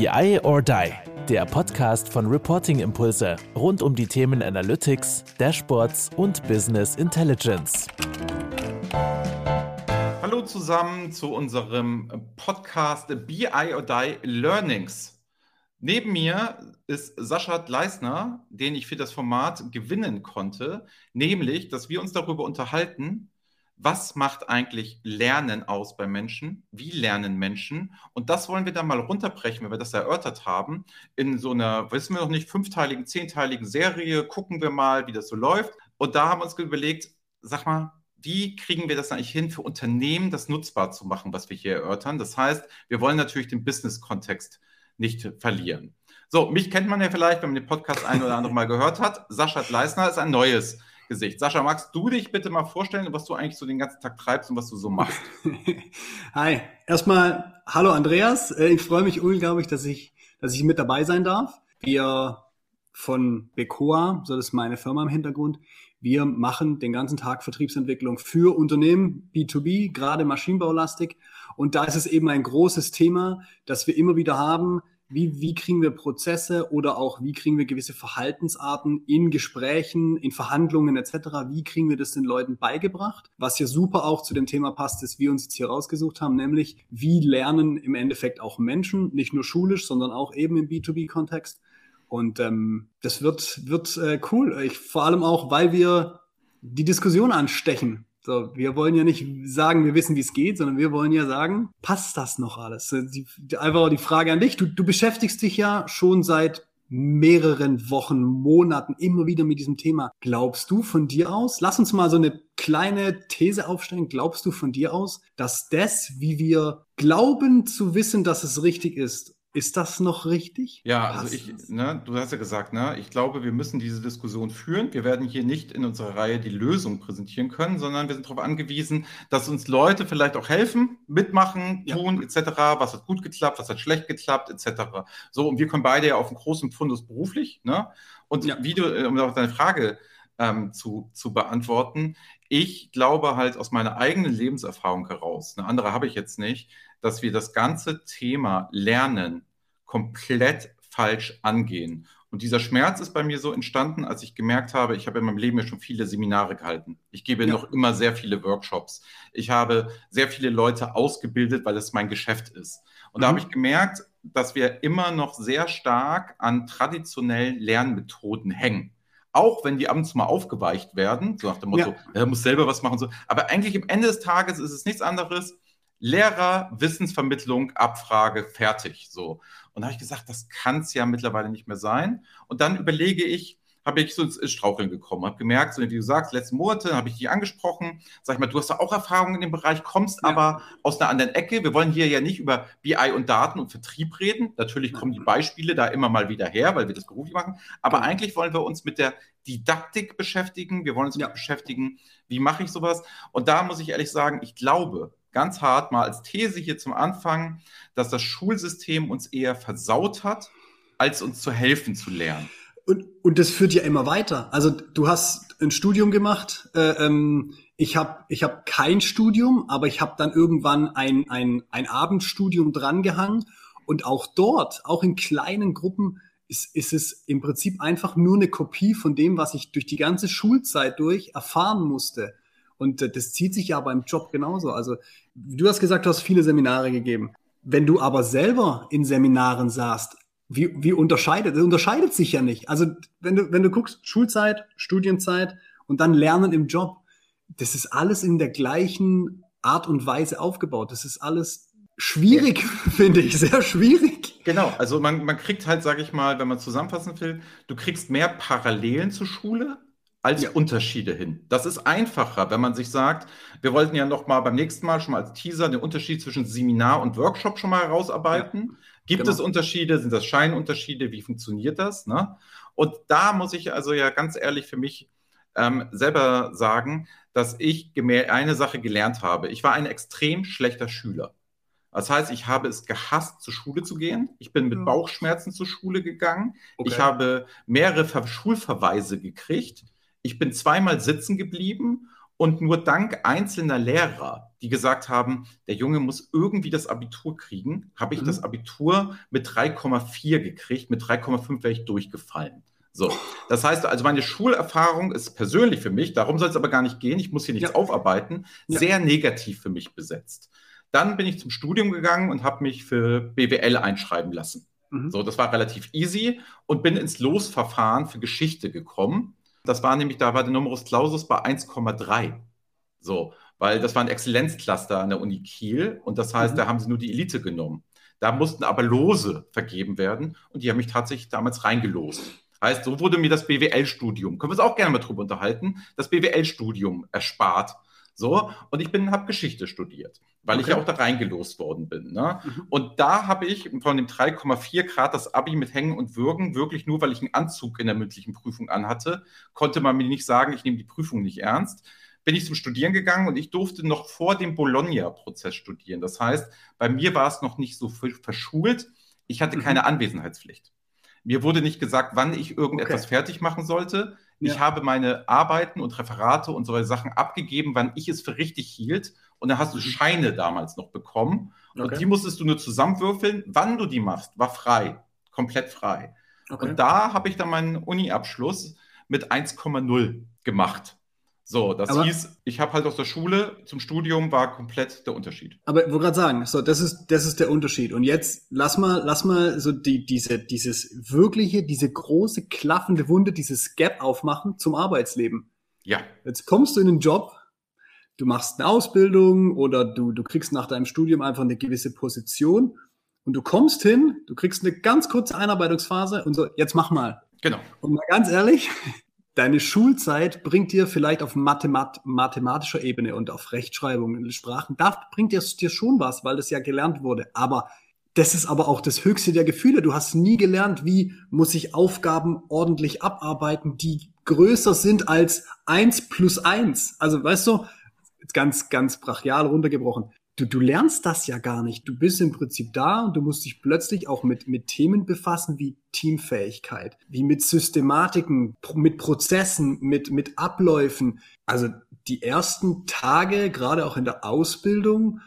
BI or Die, der Podcast von Reporting Impulse rund um die Themen Analytics, Dashboards und Business Intelligence. Hallo zusammen zu unserem Podcast BI or Die Learnings. Neben mir ist Sascha Gleisner, den ich für das Format gewinnen konnte, nämlich, dass wir uns darüber unterhalten, was macht eigentlich Lernen aus bei Menschen? Wie lernen Menschen? Und das wollen wir dann mal runterbrechen, wenn wir das erörtert haben, in so einer, wissen wir noch nicht, fünfteiligen, zehnteiligen Serie. Gucken wir mal, wie das so läuft. Und da haben wir uns überlegt, sag mal, wie kriegen wir das eigentlich hin, für Unternehmen das nutzbar zu machen, was wir hier erörtern? Das heißt, wir wollen natürlich den Business-Kontext nicht verlieren. So, mich kennt man ja vielleicht, wenn man den Podcast ein oder andere Mal gehört hat. Sascha Gleisner ist ein neues Gesicht. Sascha, magst du dich bitte mal vorstellen, was du eigentlich so den ganzen Tag treibst und was du so machst? Hi, erstmal hallo Andreas. Äh, ich freue mich unglaublich, dass ich, dass ich mit dabei sein darf. Wir von Becoa, so das ist meine Firma im Hintergrund, wir machen den ganzen Tag Vertriebsentwicklung für Unternehmen B2B, gerade Maschinenbaulastig. Und da ist es eben ein großes Thema, das wir immer wieder haben, wie, wie kriegen wir Prozesse oder auch wie kriegen wir gewisse Verhaltensarten in Gesprächen, in Verhandlungen etc., wie kriegen wir das den Leuten beigebracht? Was ja super auch zu dem Thema passt, das wir uns jetzt hier rausgesucht haben, nämlich wie lernen im Endeffekt auch Menschen, nicht nur schulisch, sondern auch eben im B2B-Kontext. Und ähm, das wird, wird äh, cool. Ich, vor allem auch, weil wir die Diskussion anstechen. So, wir wollen ja nicht sagen, wir wissen, wie es geht, sondern wir wollen ja sagen, passt das noch alles? Die, die, einfach die Frage an dich. Du, du beschäftigst dich ja schon seit mehreren Wochen, Monaten immer wieder mit diesem Thema. Glaubst du von dir aus, lass uns mal so eine kleine These aufstellen, glaubst du von dir aus, dass das, wie wir glauben zu wissen, dass es richtig ist, ist das noch richtig? Ja, also ich, ne, du hast ja gesagt, ne, ich glaube, wir müssen diese Diskussion führen. Wir werden hier nicht in unserer Reihe die Lösung präsentieren können, sondern wir sind darauf angewiesen, dass uns Leute vielleicht auch helfen, mitmachen, tun, ja. etc. Was hat gut geklappt, was hat schlecht geklappt, etc. So, und wir kommen beide ja auf einen großen Fundus beruflich, ne? Und ja. wie du, äh, um auf deine Frage ähm, zu, zu beantworten, ich glaube halt aus meiner eigenen Lebenserfahrung heraus, eine andere habe ich jetzt nicht, dass wir das ganze Thema Lernen komplett falsch angehen. Und dieser Schmerz ist bei mir so entstanden, als ich gemerkt habe, ich habe in meinem Leben ja schon viele Seminare gehalten. Ich gebe ja. noch immer sehr viele Workshops. Ich habe sehr viele Leute ausgebildet, weil es mein Geschäft ist. Und mhm. da habe ich gemerkt, dass wir immer noch sehr stark an traditionellen Lernmethoden hängen. Auch wenn die abends mal aufgeweicht werden, so nach dem Motto, ja. er muss selber was machen. So. Aber eigentlich am Ende des Tages ist es nichts anderes Lehrer, Wissensvermittlung, Abfrage, fertig. So. Und da habe ich gesagt, das kann es ja mittlerweile nicht mehr sein. Und dann überlege ich, habe ich so ins Straucheln gekommen, habe gemerkt, so wie du sagst, letzten Monate habe ich dich angesprochen, sag ich mal, du hast ja auch Erfahrung in dem Bereich, kommst ja. aber aus einer anderen Ecke. Wir wollen hier ja nicht über BI und Daten und Vertrieb reden. Natürlich kommen die Beispiele da immer mal wieder her, weil wir das beruflich machen. Aber eigentlich wollen wir uns mit der Didaktik beschäftigen. Wir wollen uns ja. beschäftigen, wie mache ich sowas? Und da muss ich ehrlich sagen, ich glaube, ganz hart mal als These hier zum Anfang, dass das Schulsystem uns eher versaut hat, als uns zu helfen zu lernen. Und, und das führt ja immer weiter. Also du hast ein Studium gemacht. Äh, ähm, ich habe ich hab kein Studium, aber ich habe dann irgendwann ein, ein, ein Abendstudium drangehangen. Und auch dort, auch in kleinen Gruppen, ist, ist es im Prinzip einfach nur eine Kopie von dem, was ich durch die ganze Schulzeit durch erfahren musste. Und äh, das zieht sich ja beim Job genauso. Also du hast gesagt, du hast viele Seminare gegeben. Wenn du aber selber in Seminaren saßt, wie, wie unterscheidet, das unterscheidet sich ja nicht. Also wenn du, wenn du guckst, Schulzeit, Studienzeit und dann Lernen im Job, das ist alles in der gleichen Art und Weise aufgebaut. Das ist alles schwierig, ja. finde ich, sehr schwierig. Genau, also man, man kriegt halt, sage ich mal, wenn man zusammenfassen will, du kriegst mehr Parallelen zur Schule, als ja. Unterschiede hin. Das ist einfacher, wenn man sich sagt, wir wollten ja noch mal beim nächsten Mal schon mal als Teaser den Unterschied zwischen Seminar und Workshop schon mal herausarbeiten. Ja. Gibt genau. es Unterschiede? Sind das Scheinunterschiede? Wie funktioniert das? Ne? Und da muss ich also ja ganz ehrlich für mich ähm, selber sagen, dass ich eine Sache gelernt habe. Ich war ein extrem schlechter Schüler. Das heißt, ich habe es gehasst, zur Schule zu gehen. Ich bin mit Bauchschmerzen zur Schule gegangen. Okay. Ich habe mehrere Schulverweise gekriegt. Ich bin zweimal sitzen geblieben Und nur dank einzelner Lehrer, die gesagt haben, der Junge muss irgendwie das Abitur kriegen, habe ich mhm. das Abitur mit 3,4 gekriegt. Mit 3,5 wäre ich durchgefallen. So, das heißt also, meine Schulerfahrung ist persönlich für mich, darum soll es aber gar nicht gehen, ich muss hier nichts ja. aufarbeiten, ja. sehr negativ für mich besetzt. Dann bin ich zum Studium gegangen und habe mich für BWL einschreiben lassen. Mhm. So, das war relativ easy und bin ins Losverfahren für Geschichte gekommen. Das war nämlich, da war der Numerus Clausus bei 1,3. So, weil das war ein Exzellenzcluster an der Uni Kiel und das heißt, mhm. da haben sie nur die Elite genommen. Da mussten aber Lose vergeben werden und die haben mich tatsächlich damals reingelost. Heißt, so wurde mir das BWL-Studium, können wir uns auch gerne mal drüber unterhalten, das BWL-Studium erspart. So, und ich bin, habe Geschichte studiert, weil okay. ich ja auch da reingelost worden bin. Ne? Mhm. Und da habe ich von dem 3,4 Grad das Abi mit Hängen und Würgen, wirklich nur, weil ich einen Anzug in der mündlichen Prüfung anhatte, konnte man mir nicht sagen, ich nehme die Prüfung nicht ernst. Bin ich zum Studieren gegangen und ich durfte noch vor dem Bologna-Prozess studieren. Das heißt, bei mir war es noch nicht so verschult. Ich hatte mhm. keine Anwesenheitspflicht. Mir wurde nicht gesagt, wann ich irgendetwas okay. fertig machen sollte. Ja. Ich habe meine Arbeiten und Referate und solche Sachen abgegeben, wann ich es für richtig hielt. Und dann hast du mhm. Scheine damals noch bekommen. Okay. Und die musstest du nur zusammenwürfeln. Wann du die machst, war frei. Komplett frei. Okay. Und da habe ich dann meinen Uni-Abschluss mit 1,0 gemacht. So, das aber, hieß, ich habe halt aus der Schule zum Studium war komplett der Unterschied. Aber ich wollte gerade sagen, so, das ist, das ist der Unterschied. Und jetzt lass mal, lass mal so die, diese, dieses wirkliche, diese große klaffende Wunde, dieses Gap aufmachen zum Arbeitsleben. Ja. Jetzt kommst du in den Job, du machst eine Ausbildung oder du, du kriegst nach deinem Studium einfach eine gewisse Position und du kommst hin, du kriegst eine ganz kurze Einarbeitungsphase und so, jetzt mach mal. Genau. Und mal ganz ehrlich, deine Schulzeit bringt dir vielleicht auf Mathemat mathematischer Ebene und auf Rechtschreibung, Sprachen, da bringt dir, dir schon was, weil das ja gelernt wurde. Aber das ist aber auch das höchste der Gefühle. Du hast nie gelernt, wie muss ich Aufgaben ordentlich abarbeiten, die größer sind als eins plus eins. Also weißt du, ganz, ganz brachial runtergebrochen du, du lernst das ja gar nicht. Du bist im Prinzip da und du musst dich plötzlich auch mit, mit Themen befassen wie Teamfähigkeit, wie mit Systematiken, mit Prozessen, mit, mit Abläufen. Also die ersten Tage, gerade auch in der Ausbildung,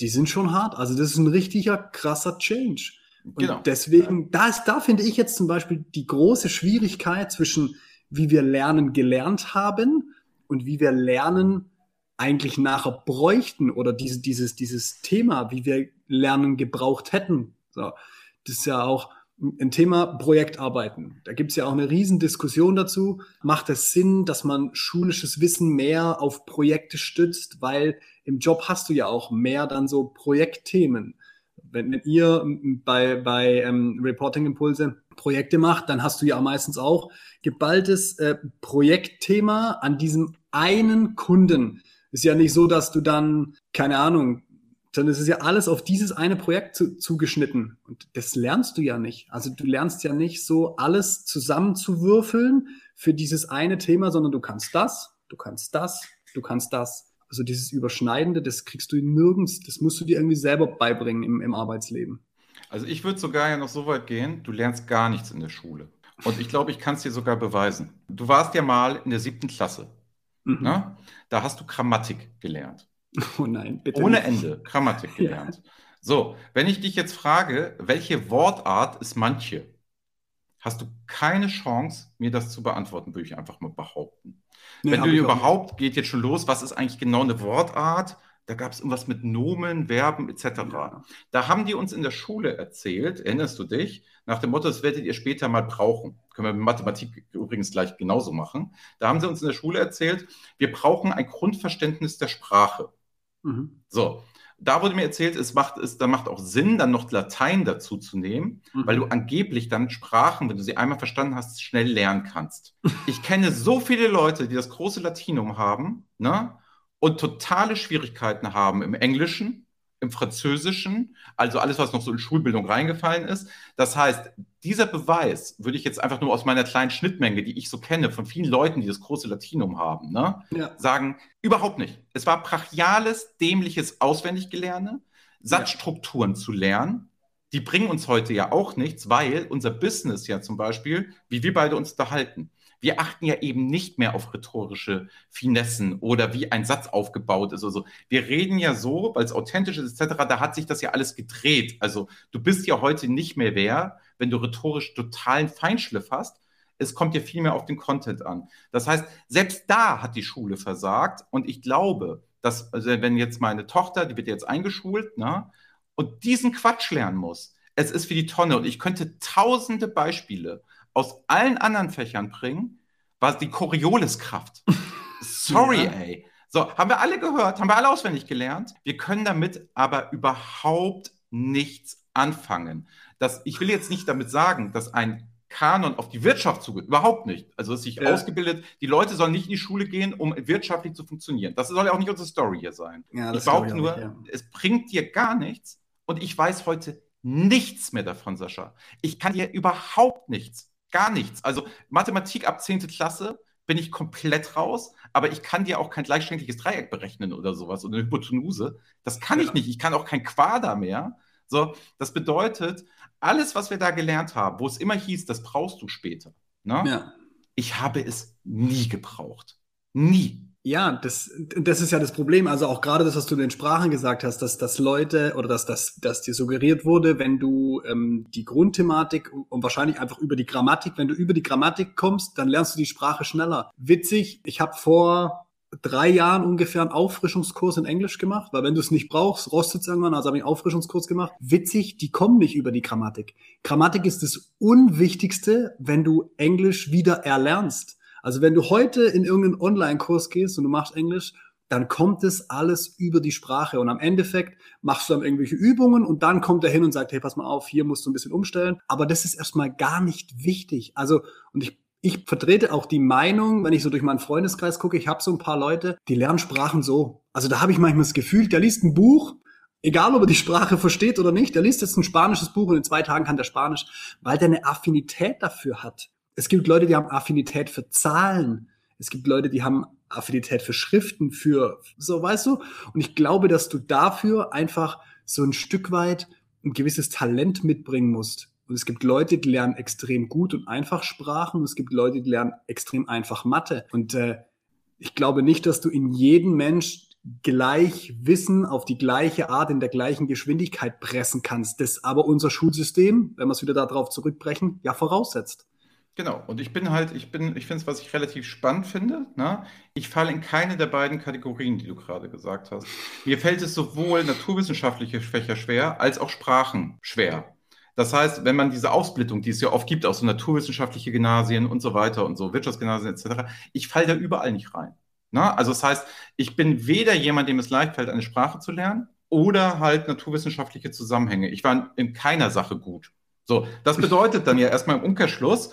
die sind schon hart. Also das ist ein richtiger krasser Change. Und genau. deswegen, da ist, da finde ich jetzt zum Beispiel die große Schwierigkeit zwischen, wie wir Lernen gelernt haben und wie wir Lernen eigentlich nachher bräuchten oder diese, dieses, dieses Thema, wie wir Lernen gebraucht hätten. So, das ist ja auch ein Thema Projektarbeiten. Da gibt es ja auch eine Riesendiskussion dazu. Macht es Sinn, dass man schulisches Wissen mehr auf Projekte stützt, weil im Job hast du ja auch mehr dann so Projektthemen. Wenn, wenn ihr bei, bei ähm, Reporting Impulse Projekte macht, dann hast du ja meistens auch geballtes äh, Projektthema an diesem einen Kunden ist ja nicht so, dass du dann, keine Ahnung, sondern es ist ja alles auf dieses eine Projekt zu, zugeschnitten. Und das lernst du ja nicht. Also du lernst ja nicht so alles zusammenzuwürfeln für dieses eine Thema, sondern du kannst das, du kannst das, du kannst das. Also dieses Überschneidende, das kriegst du nirgends, das musst du dir irgendwie selber beibringen im, im Arbeitsleben. Also ich würde sogar ja noch so weit gehen, du lernst gar nichts in der Schule. Und ich glaube, ich kann es dir sogar beweisen. Du warst ja mal in der siebten Klasse. Mhm. Ne? Da hast du Grammatik gelernt. Oh nein, bitte. Ohne nicht. Ende Grammatik gelernt. Ja. So, wenn ich dich jetzt frage, welche Wortart ist manche, hast du keine Chance, mir das zu beantworten, würde ich einfach mal behaupten. Nee, wenn du überhaupt, geht jetzt schon los, was ist eigentlich genau eine Wortart? Da gab es irgendwas mit Nomen, Verben etc. Ja. Da haben die uns in der Schule erzählt, erinnerst du dich, nach dem Motto, das werdet ihr später mal brauchen. Können wir mit Mathematik übrigens gleich genauso machen. Da haben sie uns in der Schule erzählt, wir brauchen ein Grundverständnis der Sprache. Mhm. So, da wurde mir erzählt, es macht, es da macht auch Sinn, dann noch Latein dazu zu nehmen, mhm. weil du angeblich dann Sprachen, wenn du sie einmal verstanden hast, schnell lernen kannst. ich kenne so viele Leute, die das große Latinum haben, ne? Und totale Schwierigkeiten haben im Englischen, im Französischen, also alles, was noch so in Schulbildung reingefallen ist. Das heißt, dieser Beweis würde ich jetzt einfach nur aus meiner kleinen Schnittmenge, die ich so kenne, von vielen Leuten, die das große Latinum haben, ne, ja. sagen, überhaupt nicht. Es war brachiales, dämliches Auswendiggelerne, Satzstrukturen ja. zu lernen. Die bringen uns heute ja auch nichts, weil unser Business ja zum Beispiel, wie wir beide uns unterhalten, Wir achten ja eben nicht mehr auf rhetorische Finessen oder wie ein Satz aufgebaut ist oder so. Wir reden ja so, weil es authentisch ist etc., da hat sich das ja alles gedreht. Also du bist ja heute nicht mehr wer, wenn du rhetorisch totalen Feinschliff hast. Es kommt ja viel mehr auf den Content an. Das heißt, selbst da hat die Schule versagt und ich glaube, dass, also wenn jetzt meine Tochter, die wird jetzt eingeschult, ne, und diesen Quatsch lernen muss, es ist wie die Tonne und ich könnte tausende Beispiele aus allen anderen Fächern bringen, war die Corioliskraft. Sorry, ja. ey. So, haben wir alle gehört, haben wir alle auswendig gelernt. Wir können damit aber überhaupt nichts anfangen. Das, ich will jetzt nicht damit sagen, dass ein Kanon auf die Wirtschaft zugeht. Überhaupt nicht. Also es ist sich ja. ausgebildet, die Leute sollen nicht in die Schule gehen, um wirtschaftlich zu funktionieren. Das soll ja auch nicht unsere Story hier sein. Ja, ich behaupte nur, nicht, ja. es bringt dir gar nichts. Und ich weiß heute nichts mehr davon, Sascha. Ich kann dir überhaupt nichts, gar nichts. Also Mathematik ab 10. Klasse bin ich komplett raus, aber ich kann dir auch kein gleichschenkliges Dreieck berechnen oder sowas oder eine Hypotenuse. Das kann ja. ich nicht. Ich kann auch kein Quader mehr. So, das bedeutet, alles, was wir da gelernt haben, wo es immer hieß, das brauchst du später. Ne? Ja. Ich habe es nie gebraucht. Nie. Ja, das, das ist ja das Problem. Also auch gerade das, was du in den Sprachen gesagt hast, dass, dass Leute oder dass, dass, dass dir suggeriert wurde, wenn du ähm, die Grundthematik und wahrscheinlich einfach über die Grammatik, wenn du über die Grammatik kommst, dann lernst du die Sprache schneller. Witzig, ich habe vor drei Jahren ungefähr einen Auffrischungskurs in Englisch gemacht, weil wenn du es nicht brauchst, rostet es irgendwann, also habe ich einen Auffrischungskurs gemacht. Witzig, die kommen nicht über die Grammatik. Grammatik ist das Unwichtigste, wenn du Englisch wieder erlernst. Also wenn du heute in irgendeinen Online-Kurs gehst und du machst Englisch, dann kommt es alles über die Sprache und am Endeffekt machst du dann irgendwelche Übungen und dann kommt er hin und sagt, hey, pass mal auf, hier musst du ein bisschen umstellen. Aber das ist erstmal gar nicht wichtig. Also, und ich ich vertrete auch die Meinung, wenn ich so durch meinen Freundeskreis gucke, ich habe so ein paar Leute, die lernen Sprachen so. Also da habe ich manchmal das Gefühl, der liest ein Buch, egal ob er die Sprache versteht oder nicht, der liest jetzt ein spanisches Buch und in zwei Tagen kann der Spanisch, weil der eine Affinität dafür hat. Es gibt Leute, die haben Affinität für Zahlen. Es gibt Leute, die haben Affinität für Schriften, für so, weißt du? Und ich glaube, dass du dafür einfach so ein Stück weit ein gewisses Talent mitbringen musst. Und es gibt Leute, die lernen extrem gut und einfach Sprachen. Und es gibt Leute, die lernen extrem einfach Mathe. Und äh, ich glaube nicht, dass du in jeden Mensch gleich Wissen auf die gleiche Art, in der gleichen Geschwindigkeit pressen kannst. Das aber unser Schulsystem, wenn wir es wieder darauf zurückbrechen, ja voraussetzt. Genau, und ich bin halt, ich bin, ich finde es, was ich relativ spannend finde, ne? ich falle in keine der beiden Kategorien, die du gerade gesagt hast. Mir fällt es sowohl naturwissenschaftliche Fächer schwer, als auch Sprachen schwer. Das heißt, wenn man diese Aufsplittung, die es ja oft gibt, auch so naturwissenschaftliche Gymnasien und so weiter und so, Wirtschaftsgymnasien etc., ich falle da überall nicht rein. Na? Also das heißt, ich bin weder jemand, dem es leicht fällt, eine Sprache zu lernen, oder halt naturwissenschaftliche Zusammenhänge. Ich war in keiner Sache gut. So, das bedeutet dann ja erstmal im Umkehrschluss,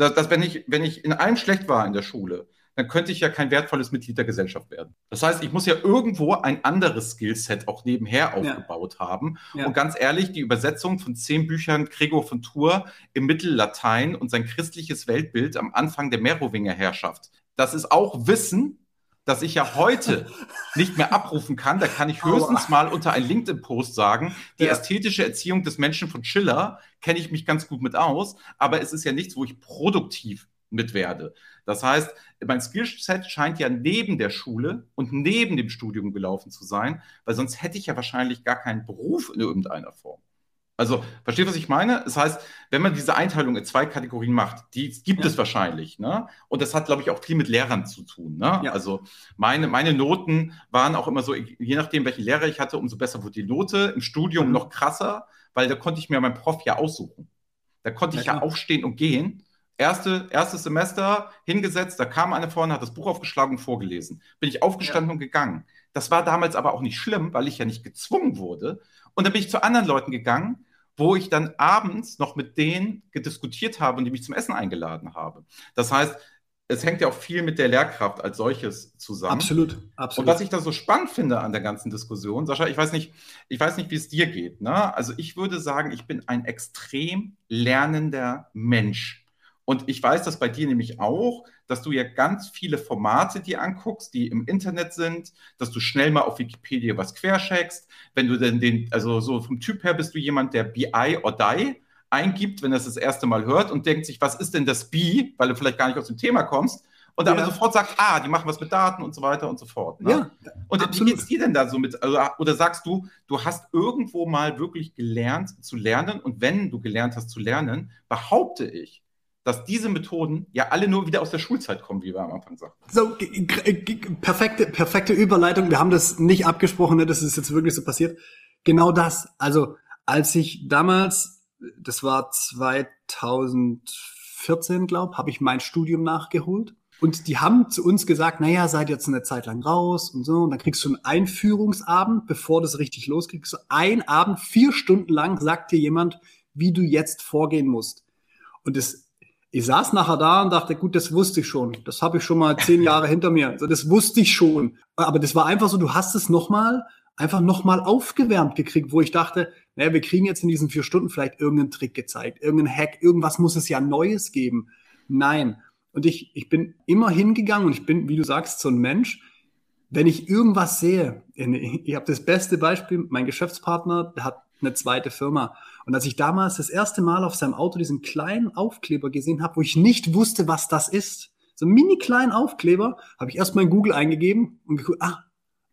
dass, dass wenn, ich, wenn ich in einem schlecht war in der Schule, dann könnte ich ja kein wertvolles Mitglied der Gesellschaft werden. Das heißt, ich muss ja irgendwo ein anderes Skillset auch nebenher aufgebaut ja. haben. Ja. Und ganz ehrlich, die Übersetzung von zehn Büchern Gregor von Tours im Mittellatein und sein christliches Weltbild am Anfang der Merowinger Herrschaft, das ist auch Wissen, das ich ja heute nicht mehr abrufen kann. Da kann ich höchstens mal unter ein LinkedIn-Post sagen, die ja. ästhetische Erziehung des Menschen von Schiller kenne ich mich ganz gut mit aus, aber es ist ja nichts, wo ich produktiv mit werde. Das heißt, mein Skillset scheint ja neben der Schule und neben dem Studium gelaufen zu sein, weil sonst hätte ich ja wahrscheinlich gar keinen Beruf in irgendeiner Form. Also, versteht, was ich meine? Das heißt, wenn man diese Einteilung in zwei Kategorien macht, die gibt ja. es wahrscheinlich, ne? Und das hat, glaube ich, auch viel mit Lehrern zu tun, ne? Ja. Also, meine, meine Noten waren auch immer so, je nachdem, welchen Lehrer ich hatte, umso besser wurde die Note. Im Studium mhm. noch krasser, weil da konnte ich mir meinen Prof ja aussuchen. Da konnte ja, ich ja aufstehen und gehen erste, erstes Semester hingesetzt, da kam eine vorne, hat das Buch aufgeschlagen und vorgelesen. Bin ich aufgestanden ja. und gegangen. Das war damals aber auch nicht schlimm, weil ich ja nicht gezwungen wurde. Und dann bin ich zu anderen Leuten gegangen, wo ich dann abends noch mit denen gediskutiert habe und die mich zum Essen eingeladen habe. Das heißt, es hängt ja auch viel mit der Lehrkraft als solches zusammen. Absolut, absolut. Und was ich da so spannend finde an der ganzen Diskussion, Sascha, ich weiß nicht, ich weiß nicht, wie es dir geht. Ne? Also ich würde sagen, ich bin ein extrem lernender Mensch. Und ich weiß das bei dir nämlich auch, dass du ja ganz viele Formate dir anguckst, die im Internet sind, dass du schnell mal auf Wikipedia was quercheckst. Wenn du denn den, also so vom Typ her bist du jemand, der BI or die, eingibt, wenn er es das erste Mal hört und denkt sich, was ist denn das B, weil du vielleicht gar nicht aus dem Thema kommst. Und dann ja. sofort sagt, ah, die machen was mit Daten und so weiter und so fort. Ne? Ja, und absolut. wie geht es dir denn da so mit? Also, oder sagst du, du hast irgendwo mal wirklich gelernt zu lernen und wenn du gelernt hast zu lernen, behaupte ich, dass diese Methoden ja alle nur wieder aus der Schulzeit kommen, wie wir am Anfang sagten. So, perfekte, perfekte Überleitung. Wir haben das nicht abgesprochen, ne? das ist jetzt wirklich so passiert. Genau das. Also, als ich damals, das war 2014, glaube habe ich mein Studium nachgeholt. Und die haben zu uns gesagt, naja, seid jetzt eine Zeit lang raus und so. Und dann kriegst du einen Einführungsabend, bevor das richtig losgeht. So ein Abend, vier Stunden lang sagt dir jemand, wie du jetzt vorgehen musst. Und das ich saß nachher da und dachte, gut, das wusste ich schon. Das habe ich schon mal zehn Jahre hinter mir. Also das wusste ich schon. Aber das war einfach so, du hast es nochmal, einfach nochmal aufgewärmt gekriegt, wo ich dachte, naja, wir kriegen jetzt in diesen vier Stunden vielleicht irgendeinen Trick gezeigt, irgendeinen Hack, irgendwas muss es ja Neues geben. Nein. Und ich, ich bin immer hingegangen und ich bin, wie du sagst, so ein Mensch. Wenn ich irgendwas sehe, ich habe das beste Beispiel, mein Geschäftspartner, der hat eine zweite Firma. Und als ich damals das erste Mal auf seinem Auto diesen kleinen Aufkleber gesehen habe, wo ich nicht wusste, was das ist, so einen mini kleinen Aufkleber, habe ich erstmal in Google eingegeben und geguckt, ah,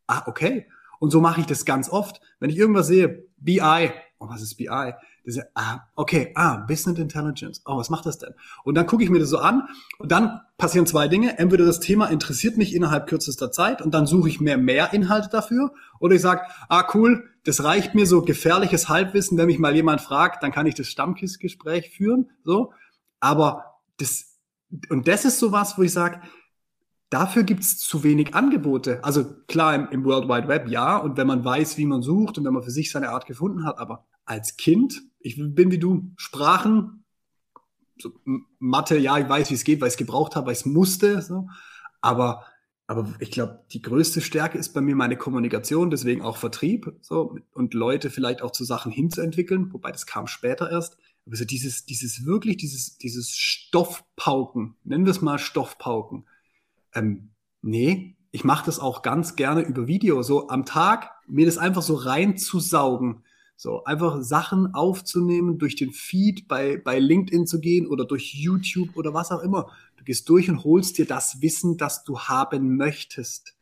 ah, okay. Und so mache ich das ganz oft. Wenn ich irgendwas sehe, BI, oh, was ist BI? Ist, ah, okay, ah, Business Intelligence. Oh, was macht das denn? Und dann gucke ich mir das so an und dann passieren zwei Dinge. Entweder das Thema interessiert mich innerhalb kürzester Zeit und dann suche ich mehr mehr Inhalte dafür oder ich sage, ah, cool, das reicht mir so gefährliches Halbwissen, wenn mich mal jemand fragt, dann kann ich das Stammkissgespräch führen, so. Aber das, und das ist sowas, wo ich sage, dafür gibt's zu wenig Angebote. Also klar, im, im World Wide Web ja, und wenn man weiß, wie man sucht und wenn man für sich seine Art gefunden hat, aber als Kind, ich bin wie du, Sprachen, so, Mathe, ja, ich weiß, wie es geht, weil ich es gebraucht habe, weil ich es musste, so. aber aber ich glaube, die größte Stärke ist bei mir meine Kommunikation, deswegen auch Vertrieb so und Leute vielleicht auch zu Sachen hinzuentwickeln, wobei das kam später erst. Aber so dieses, dieses wirklich, dieses, dieses Stoffpauken, nennen wir es mal Stoffpauken. Ähm, nee, ich mache das auch ganz gerne über Video, so am Tag mir das einfach so reinzusaugen. So, einfach Sachen aufzunehmen, durch den Feed bei, bei LinkedIn zu gehen oder durch YouTube oder was auch immer. Du gehst durch und holst dir das Wissen, das du haben möchtest.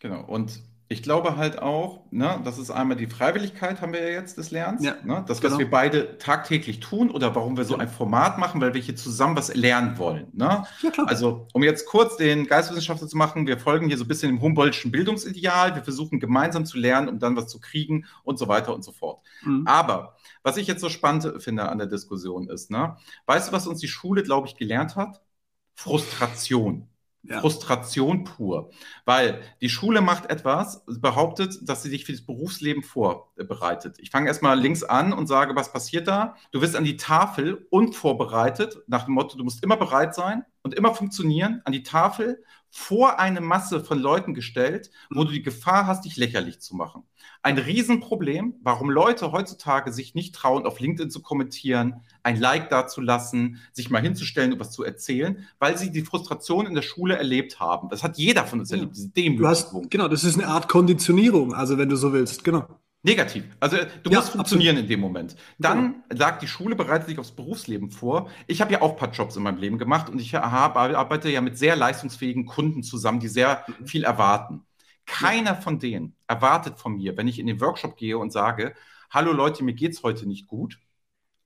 Genau. Und ich glaube halt auch, ne, das ist einmal die Freiwilligkeit, haben wir ja jetzt des Lernens. Ja, ne, das, was genau. wir beide tagtäglich tun oder warum wir so ein Format machen, weil wir hier zusammen was lernen wollen. Ne? Ja, klar. Also, um jetzt kurz den Geistwissenschaftler zu machen, wir folgen hier so ein bisschen dem Humboldtschen Bildungsideal. Wir versuchen gemeinsam zu lernen, um dann was zu kriegen und so weiter und so fort. Mhm. Aber was ich jetzt so spannend finde an der Diskussion ist, ne, weißt du, was uns die Schule, glaube ich, gelernt hat? Frustration. Ja. Frustration pur. Weil die Schule macht etwas, behauptet, dass sie dich für das Berufsleben vorbereitet. Ich fange erstmal links an und sage, was passiert da? Du wirst an die Tafel unvorbereitet, nach dem Motto, du musst immer bereit sein und immer funktionieren, an die Tafel vor eine Masse von Leuten gestellt, wo du die Gefahr hast, dich lächerlich zu machen. Ein Riesenproblem, warum Leute heutzutage sich nicht trauen, auf LinkedIn zu kommentieren, ein Like dazulassen, sich mal hinzustellen und was zu erzählen, weil sie die Frustration in der Schule erlebt haben. Das hat jeder von uns erlebt, diese Demütigung. Genau, das ist eine Art Konditionierung, also wenn du so willst, genau. Negativ. Also du ja, musst funktionieren absolut. in dem Moment. Dann ja. sagt die Schule, bereitet sich aufs Berufsleben vor. Ich habe ja auch ein paar Jobs in meinem Leben gemacht und ich hab, arbeite ja mit sehr leistungsfähigen Kunden zusammen, die sehr mhm. viel erwarten. Keiner ja. von denen erwartet von mir, wenn ich in den Workshop gehe und sage, hallo Leute, mir geht's heute nicht gut.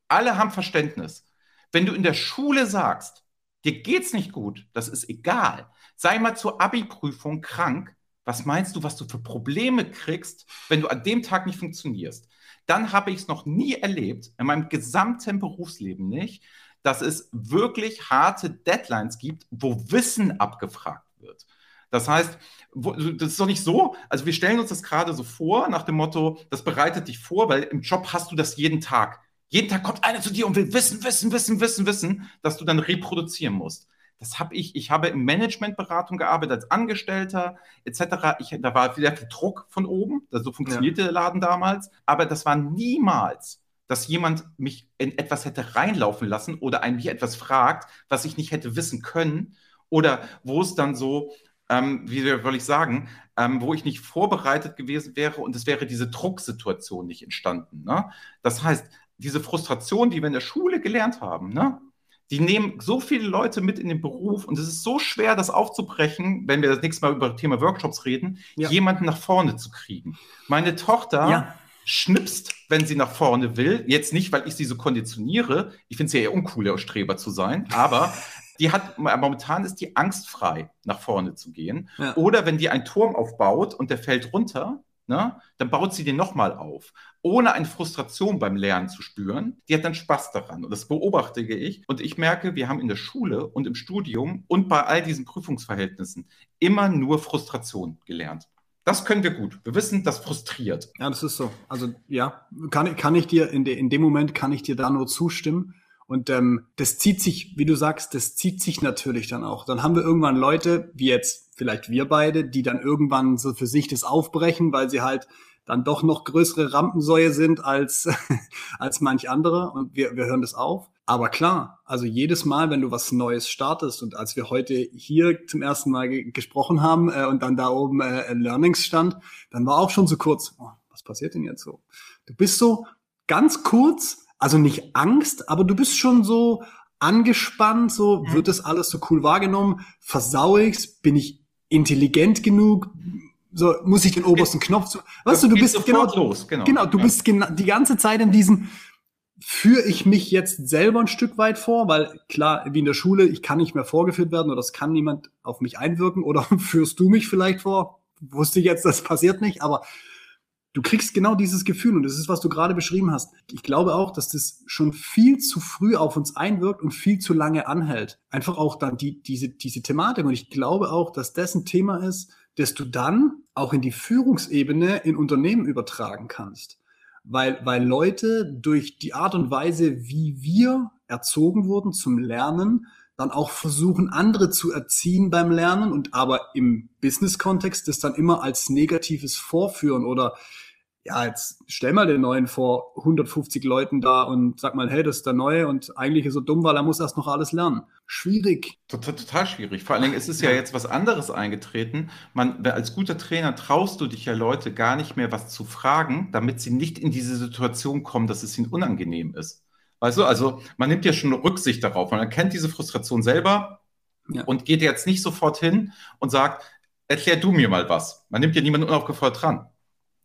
Alle haben Verständnis. Wenn du in der Schule sagst, dir geht's nicht gut, das ist egal. Sei mal zur Abi-Prüfung krank, was meinst du, was du für Probleme kriegst, wenn du an dem Tag nicht funktionierst? Dann habe ich es noch nie erlebt, in meinem gesamten Berufsleben nicht, dass es wirklich harte Deadlines gibt, wo Wissen abgefragt wird. Das heißt, das ist doch nicht so, also wir stellen uns das gerade so vor, nach dem Motto, das bereitet dich vor, weil im Job hast du das jeden Tag. Jeden Tag kommt einer zu dir und will wissen, wissen, wissen, wissen, wissen, dass du dann reproduzieren musst. Das habe ich, ich habe in Managementberatung gearbeitet als Angestellter etc. Ich, da war wieder viel Druck von oben, so funktionierte ja. der Laden damals, aber das war niemals, dass jemand mich in etwas hätte reinlaufen lassen oder ein mich etwas fragt, was ich nicht hätte wissen können oder wo es dann so, ähm, wie soll ich sagen, ähm, wo ich nicht vorbereitet gewesen wäre und es wäre diese Drucksituation nicht entstanden. Ne? Das heißt, diese Frustration, die wir in der Schule gelernt haben, ne? Die nehmen so viele Leute mit in den Beruf und es ist so schwer, das aufzubrechen, wenn wir das nächste Mal über das Thema Workshops reden, ja. jemanden nach vorne zu kriegen. Meine Tochter ja. schnipst, wenn sie nach vorne will. Jetzt nicht, weil ich sie so konditioniere. Ich finde es ja eher uncool, der Streber zu sein, aber die hat momentan ist die angstfrei, nach vorne zu gehen. Ja. Oder wenn die einen Turm aufbaut und der fällt runter, ne, dann baut sie den nochmal auf, ohne eine Frustration beim Lernen zu spüren. Die hat dann Spaß daran. Und das beobachte ich. Und ich merke, wir haben in der Schule und im Studium und bei all diesen Prüfungsverhältnissen immer nur Frustration gelernt. Das können wir gut. Wir wissen, das frustriert. Ja, das ist so. Also ja, kann, kann ich dir in, de, in dem Moment kann ich dir da nur zustimmen. Und ähm, das zieht sich, wie du sagst, das zieht sich natürlich dann auch. Dann haben wir irgendwann Leute, wie jetzt vielleicht wir beide, die dann irgendwann so für sich das aufbrechen, weil sie halt dann doch noch größere Rampensäue sind als, als manch andere. Und wir, wir hören das auf. Aber klar, also jedes Mal, wenn du was Neues startest und als wir heute hier zum ersten Mal ge gesprochen haben äh, und dann da oben äh, Learnings stand, dann war auch schon so kurz, oh, was passiert denn jetzt so? Du bist so ganz kurz also nicht Angst, aber du bist schon so angespannt, so mhm. wird das alles so cool wahrgenommen, versau ich's, bin ich intelligent genug, so muss ich den obersten Knopf zu, weißt du, du bist genau, los, genau, genau, du ja. bist genau die ganze Zeit in diesem führe ich mich jetzt selber ein Stück weit vor, weil klar, wie in der Schule, ich kann nicht mehr vorgeführt werden oder es kann niemand auf mich einwirken oder führst du mich vielleicht vor? Wusste ich jetzt, das passiert nicht, aber du kriegst genau dieses Gefühl und das ist, was du gerade beschrieben hast. Ich glaube auch, dass das schon viel zu früh auf uns einwirkt und viel zu lange anhält. Einfach auch dann die, diese, diese Thematik und ich glaube auch, dass das ein Thema ist, das du dann auch in die Führungsebene in Unternehmen übertragen kannst. Weil, weil Leute durch die Art und Weise, wie wir erzogen wurden zum Lernen, dann auch versuchen, andere zu erziehen beim Lernen und aber im Business-Kontext das dann immer als negatives Vorführen oder ja, jetzt stell mal den neuen vor 150 Leuten da und sag mal, hey, das ist der neue und eigentlich ist er dumm, weil er muss erst noch alles lernen. Schwierig. Total, total schwierig. Vor allen Dingen ist es ja jetzt was anderes eingetreten. Man, als guter Trainer traust du dich ja Leute gar nicht mehr was zu fragen, damit sie nicht in diese Situation kommen, dass es ihnen unangenehm ist. Weißt du, also man nimmt ja schon Rücksicht darauf. Man erkennt diese Frustration selber ja. und geht jetzt nicht sofort hin und sagt, erklär du mir mal was. Man nimmt ja niemanden unaufgefordert dran.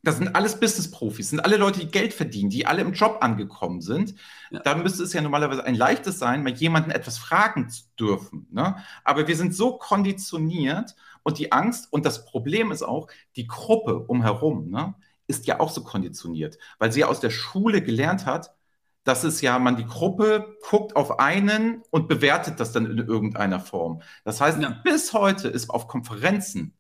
Das sind alles Business-Profis, sind alle Leute, die Geld verdienen, die alle im Job angekommen sind. Ja. Da müsste es ja normalerweise ein leichtes sein, mal jemanden etwas fragen zu dürfen. Ne? Aber wir sind so konditioniert und die Angst und das Problem ist auch, die Gruppe umherum ne, ist ja auch so konditioniert, weil sie ja aus der Schule gelernt hat, dass es ja, man die Gruppe guckt auf einen und bewertet das dann in irgendeiner Form. Das heißt, ja. bis heute ist auf Konferenzen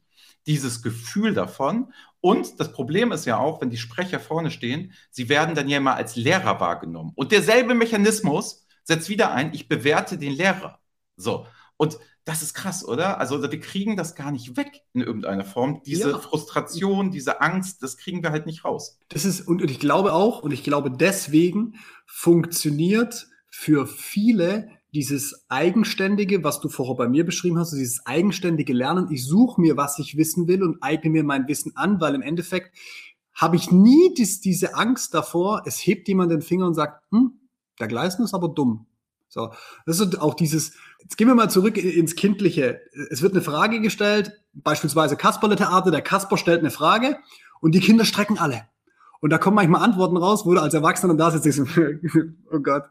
dieses Gefühl davon. Und das Problem ist ja auch, wenn die Sprecher vorne stehen, sie werden dann ja immer als Lehrer wahrgenommen. Und derselbe Mechanismus setzt wieder ein, ich bewerte den Lehrer. So. Und das ist krass, oder? Also wir kriegen das gar nicht weg in irgendeiner Form. Diese ja. Frustration, diese Angst, das kriegen wir halt nicht raus. Das ist, und ich glaube auch, und ich glaube deswegen funktioniert für viele dieses eigenständige, was du vorher bei mir beschrieben hast, dieses eigenständige Lernen. Ich suche mir, was ich wissen will und eigne mir mein Wissen an, weil im Endeffekt habe ich nie dies, diese Angst davor, es hebt jemand den Finger und sagt, hm, der Gleisen ist aber dumm. So, das ist auch dieses, jetzt gehen wir mal zurück ins Kindliche. Es wird eine Frage gestellt, beispielsweise Kasperle-Theater, der Kasper stellt eine Frage und die Kinder strecken alle. Und da kommen manchmal Antworten raus, wo du als Erwachsener da sitzt, oh Gott.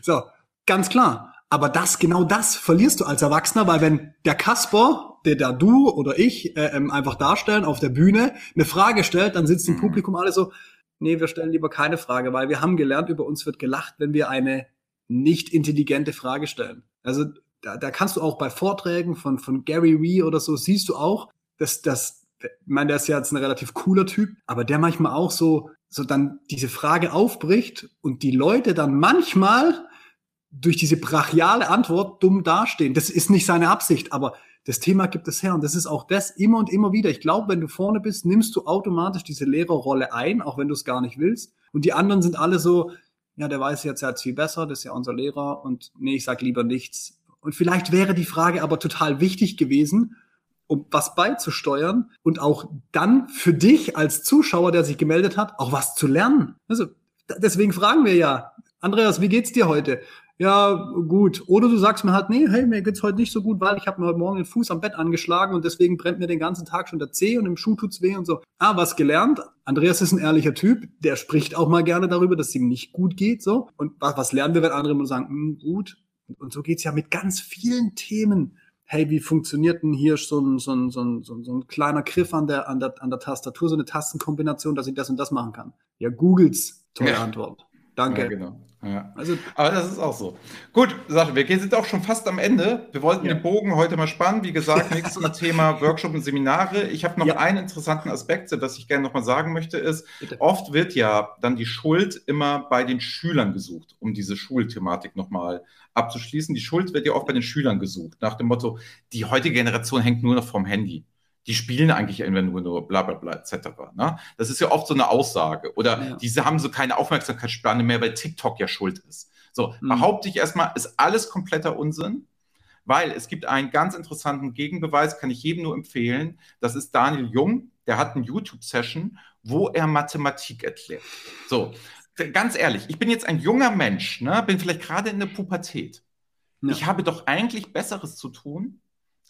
So, ganz klar. Aber das, genau das verlierst du als Erwachsener, weil wenn der Kasper, der da du oder ich äh, ähm, einfach darstellen auf der Bühne, eine Frage stellt, dann sitzt im mhm. Publikum alle so, nee, wir stellen lieber keine Frage, weil wir haben gelernt, über uns wird gelacht, wenn wir eine nicht intelligente Frage stellen. Also da, da kannst du auch bei Vorträgen von, von Gary Wee oder so, siehst du auch, dass das, ich meine, der ist ja jetzt ein relativ cooler Typ, aber der manchmal auch so, so dann diese Frage aufbricht und die Leute dann manchmal durch diese brachiale Antwort dumm dastehen. Das ist nicht seine Absicht, aber das Thema gibt es her und das ist auch das immer und immer wieder. Ich glaube, wenn du vorne bist, nimmst du automatisch diese Lehrerrolle ein, auch wenn du es gar nicht willst. Und die anderen sind alle so, ja, der weiß jetzt ja viel besser, das ist ja unser Lehrer und nee, ich sag lieber nichts. Und vielleicht wäre die Frage aber total wichtig gewesen, um was beizusteuern und auch dann für dich als Zuschauer, der sich gemeldet hat, auch was zu lernen. Also deswegen fragen wir ja, Andreas, wie geht's dir heute? Ja, gut. Oder du sagst mir halt, nee, hey, mir geht's heute nicht so gut, weil ich habe mir heute Morgen den Fuß am Bett angeschlagen und deswegen brennt mir den ganzen Tag schon der Zeh und im Schuh tut's weh und so. Ah, was gelernt? Andreas ist ein ehrlicher Typ, der spricht auch mal gerne darüber, dass es ihm nicht gut geht, so. Und was, was lernen wir, wenn andere immer sagen, hm, gut? Und so geht's ja mit ganz vielen Themen hey, wie funktioniert denn hier so ein, so ein, so ein, so ein, kleiner Griff an der, an, der, an der Tastatur, so eine Tastenkombination, dass ich das und das machen kann? Ja, Googles, tolle ja. Antwort. Danke. Ja, genau. Ja. Also, Aber das ist auch so. Gut, Sache, wir sind auch schon fast am Ende. Wir wollten ja. den Bogen heute mal spannen. Wie gesagt, nächstes Thema Workshop und Seminare. Ich habe noch ja. einen interessanten Aspekt, das ich gerne noch mal sagen möchte, ist, Bitte. oft wird ja dann die Schuld immer bei den Schülern gesucht, um diese Schulthematik noch mal abzuschließen. Die Schuld wird ja oft bei den Schülern gesucht, nach dem Motto, die heutige Generation hängt nur noch vom Handy die spielen eigentlich immer nur, nur bla bla bla etc. Ne? Das ist ja oft so eine Aussage. Oder ja. diese haben so keine Aufmerksamkeitsspanne mehr, weil TikTok ja schuld ist. So, mhm. behaupte ich erstmal, ist alles kompletter Unsinn, weil es gibt einen ganz interessanten Gegenbeweis, kann ich jedem nur empfehlen. Das ist Daniel Jung, der hat eine YouTube-Session, wo er Mathematik erklärt. So, ganz ehrlich, ich bin jetzt ein junger Mensch, ne? bin vielleicht gerade in der Pubertät. Ja. Ich habe doch eigentlich Besseres zu tun,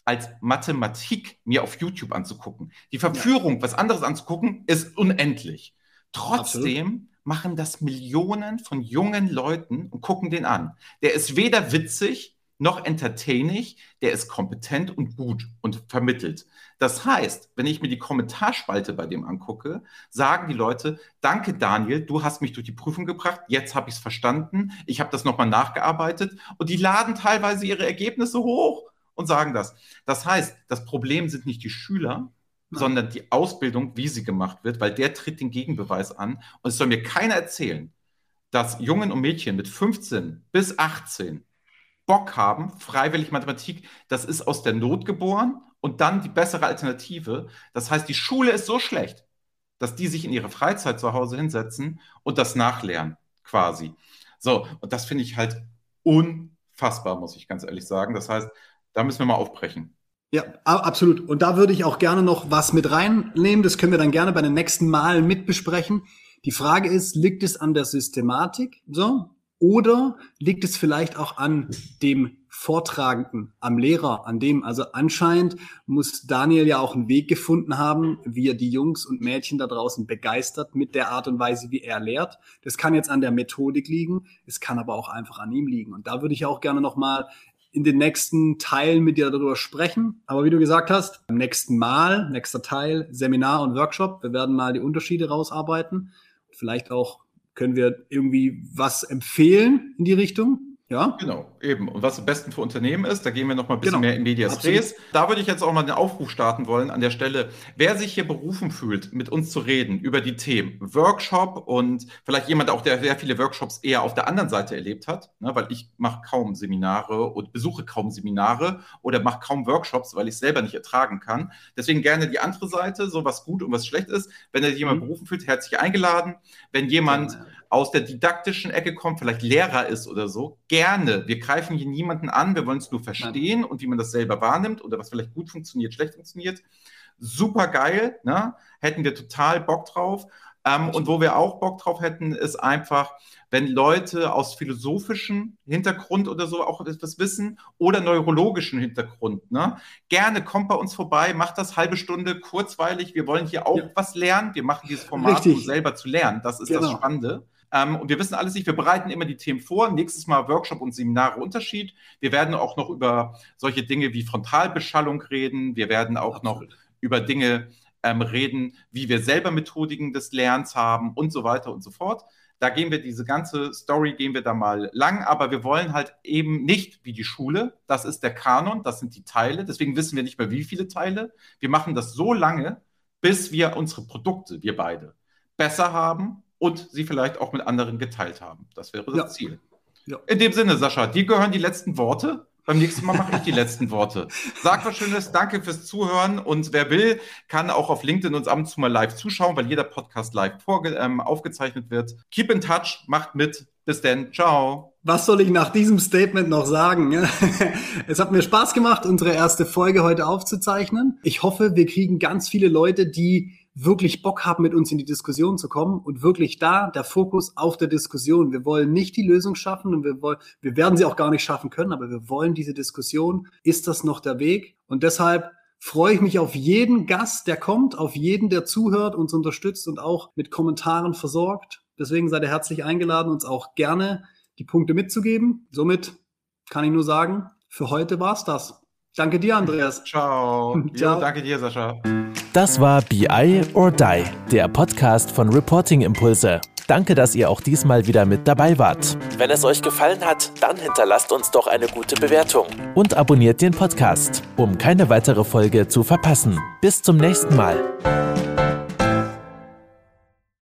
als Mathematik mir auf YouTube anzugucken. Die Verführung, ja. was anderes anzugucken, ist unendlich. Trotzdem Absolut. machen das Millionen von jungen Leuten und gucken den an. Der ist weder witzig noch entertaining, der ist kompetent und gut und vermittelt. Das heißt, wenn ich mir die Kommentarspalte bei dem angucke, sagen die Leute, danke Daniel, du hast mich durch die Prüfung gebracht, jetzt habe ich es verstanden, ich habe das nochmal nachgearbeitet und die laden teilweise ihre Ergebnisse hoch und sagen das. Das heißt, das Problem sind nicht die Schüler, sondern die Ausbildung, wie sie gemacht wird, weil der tritt den Gegenbeweis an. Und es soll mir keiner erzählen, dass Jungen und Mädchen mit 15 bis 18 Bock haben, freiwillig Mathematik, das ist aus der Not geboren und dann die bessere Alternative. Das heißt, die Schule ist so schlecht, dass die sich in ihre Freizeit zu Hause hinsetzen und das nachlernen, quasi. So, und das finde ich halt unfassbar, muss ich ganz ehrlich sagen. Das heißt, da müssen wir mal aufbrechen. Ja, absolut. Und da würde ich auch gerne noch was mit reinnehmen. Das können wir dann gerne bei den nächsten Malen mit besprechen. Die Frage ist, liegt es an der Systematik, so? Oder liegt es vielleicht auch an dem Vortragenden, am Lehrer, an dem, also anscheinend muss Daniel ja auch einen Weg gefunden haben, wie er die Jungs und Mädchen da draußen begeistert mit der Art und Weise, wie er lehrt. Das kann jetzt an der Methodik liegen, es kann aber auch einfach an ihm liegen. Und da würde ich auch gerne nochmal in den nächsten Teilen mit dir darüber sprechen. Aber wie du gesagt hast, im nächsten Mal, nächster Teil, Seminar und Workshop, wir werden mal die Unterschiede rausarbeiten. Vielleicht auch können wir irgendwie was empfehlen in die Richtung. Ja. Genau, eben. Und was am besten für Unternehmen ist, da gehen wir noch mal ein bisschen genau. mehr in Medias Res. Da würde ich jetzt auch mal den Aufruf starten wollen an der Stelle. Wer sich hier berufen fühlt, mit uns zu reden über die Themen Workshop und vielleicht jemand auch, der sehr viele Workshops eher auf der anderen Seite erlebt hat, ne, weil ich mache kaum Seminare und besuche kaum Seminare oder mache kaum Workshops, weil ich es selber nicht ertragen kann. Deswegen gerne die andere Seite, so was gut und was schlecht ist. Wenn sich jemand mhm. berufen fühlt, herzlich eingeladen. Wenn jemand ja aus der didaktischen Ecke kommt, vielleicht Lehrer ist oder so, gerne. Wir greifen hier niemanden an, wir wollen es nur verstehen und wie man das selber wahrnimmt oder was vielleicht gut funktioniert, schlecht funktioniert. Super geil, ne? hätten wir total Bock drauf. Ähm, und wo wir auch Bock drauf hätten, ist einfach, wenn Leute aus philosophischem Hintergrund oder so auch etwas wissen oder neurologischen Hintergrund, ne? gerne kommt bei uns vorbei, macht das halbe Stunde kurzweilig. Wir wollen hier auch ja. was lernen. Wir machen dieses Format, Richtig. um selber zu lernen. Das ist genau. das Spannende. Ähm, und wir wissen alles nicht, wir bereiten immer die Themen vor. Nächstes Mal Workshop und Seminare Unterschied. Wir werden auch noch über solche Dinge wie Frontalbeschallung reden. Wir werden auch Absolut. noch über Dinge ähm, reden, wie wir selber Methodiken des Lernens haben und so weiter und so fort. Da gehen wir diese ganze Story, gehen wir da mal lang, aber wir wollen halt eben nicht wie die Schule. Das ist der Kanon, das sind die Teile. Deswegen wissen wir nicht mehr, wie viele Teile. Wir machen das so lange, bis wir unsere Produkte, wir beide, besser haben und sie vielleicht auch mit anderen geteilt haben. Das wäre das ja. Ziel. Ja. In dem Sinne, Sascha, dir gehören die letzten Worte. Beim nächsten Mal mache ich die letzten Worte. Sag was Schönes, danke fürs Zuhören und wer will, kann auch auf LinkedIn uns ab und zu mal live zuschauen, weil jeder Podcast live ähm, aufgezeichnet wird. Keep in touch, macht mit. Bis denn, ciao. Was soll ich nach diesem Statement noch sagen? es hat mir Spaß gemacht, unsere erste Folge heute aufzuzeichnen. Ich hoffe, wir kriegen ganz viele Leute, die wirklich Bock haben, mit uns in die Diskussion zu kommen und wirklich da der Fokus auf der Diskussion. Wir wollen nicht die Lösung schaffen und wir wollen, wir werden sie auch gar nicht schaffen können, aber wir wollen diese Diskussion. Ist das noch der Weg? Und deshalb freue ich mich auf jeden Gast, der kommt, auf jeden, der zuhört, uns unterstützt und auch mit Kommentaren versorgt. Deswegen seid ihr herzlich eingeladen, uns auch gerne die Punkte mitzugeben. Somit kann ich nur sagen, für heute war's das. Danke dir, Andreas. Ciao. Ciao. Ja, danke dir, Sascha. Das war BI or Die, der Podcast von Reporting Impulse. Danke, dass ihr auch diesmal wieder mit dabei wart. Wenn es euch gefallen hat, dann hinterlasst uns doch eine gute Bewertung und abonniert den Podcast, um keine weitere Folge zu verpassen. Bis zum nächsten Mal.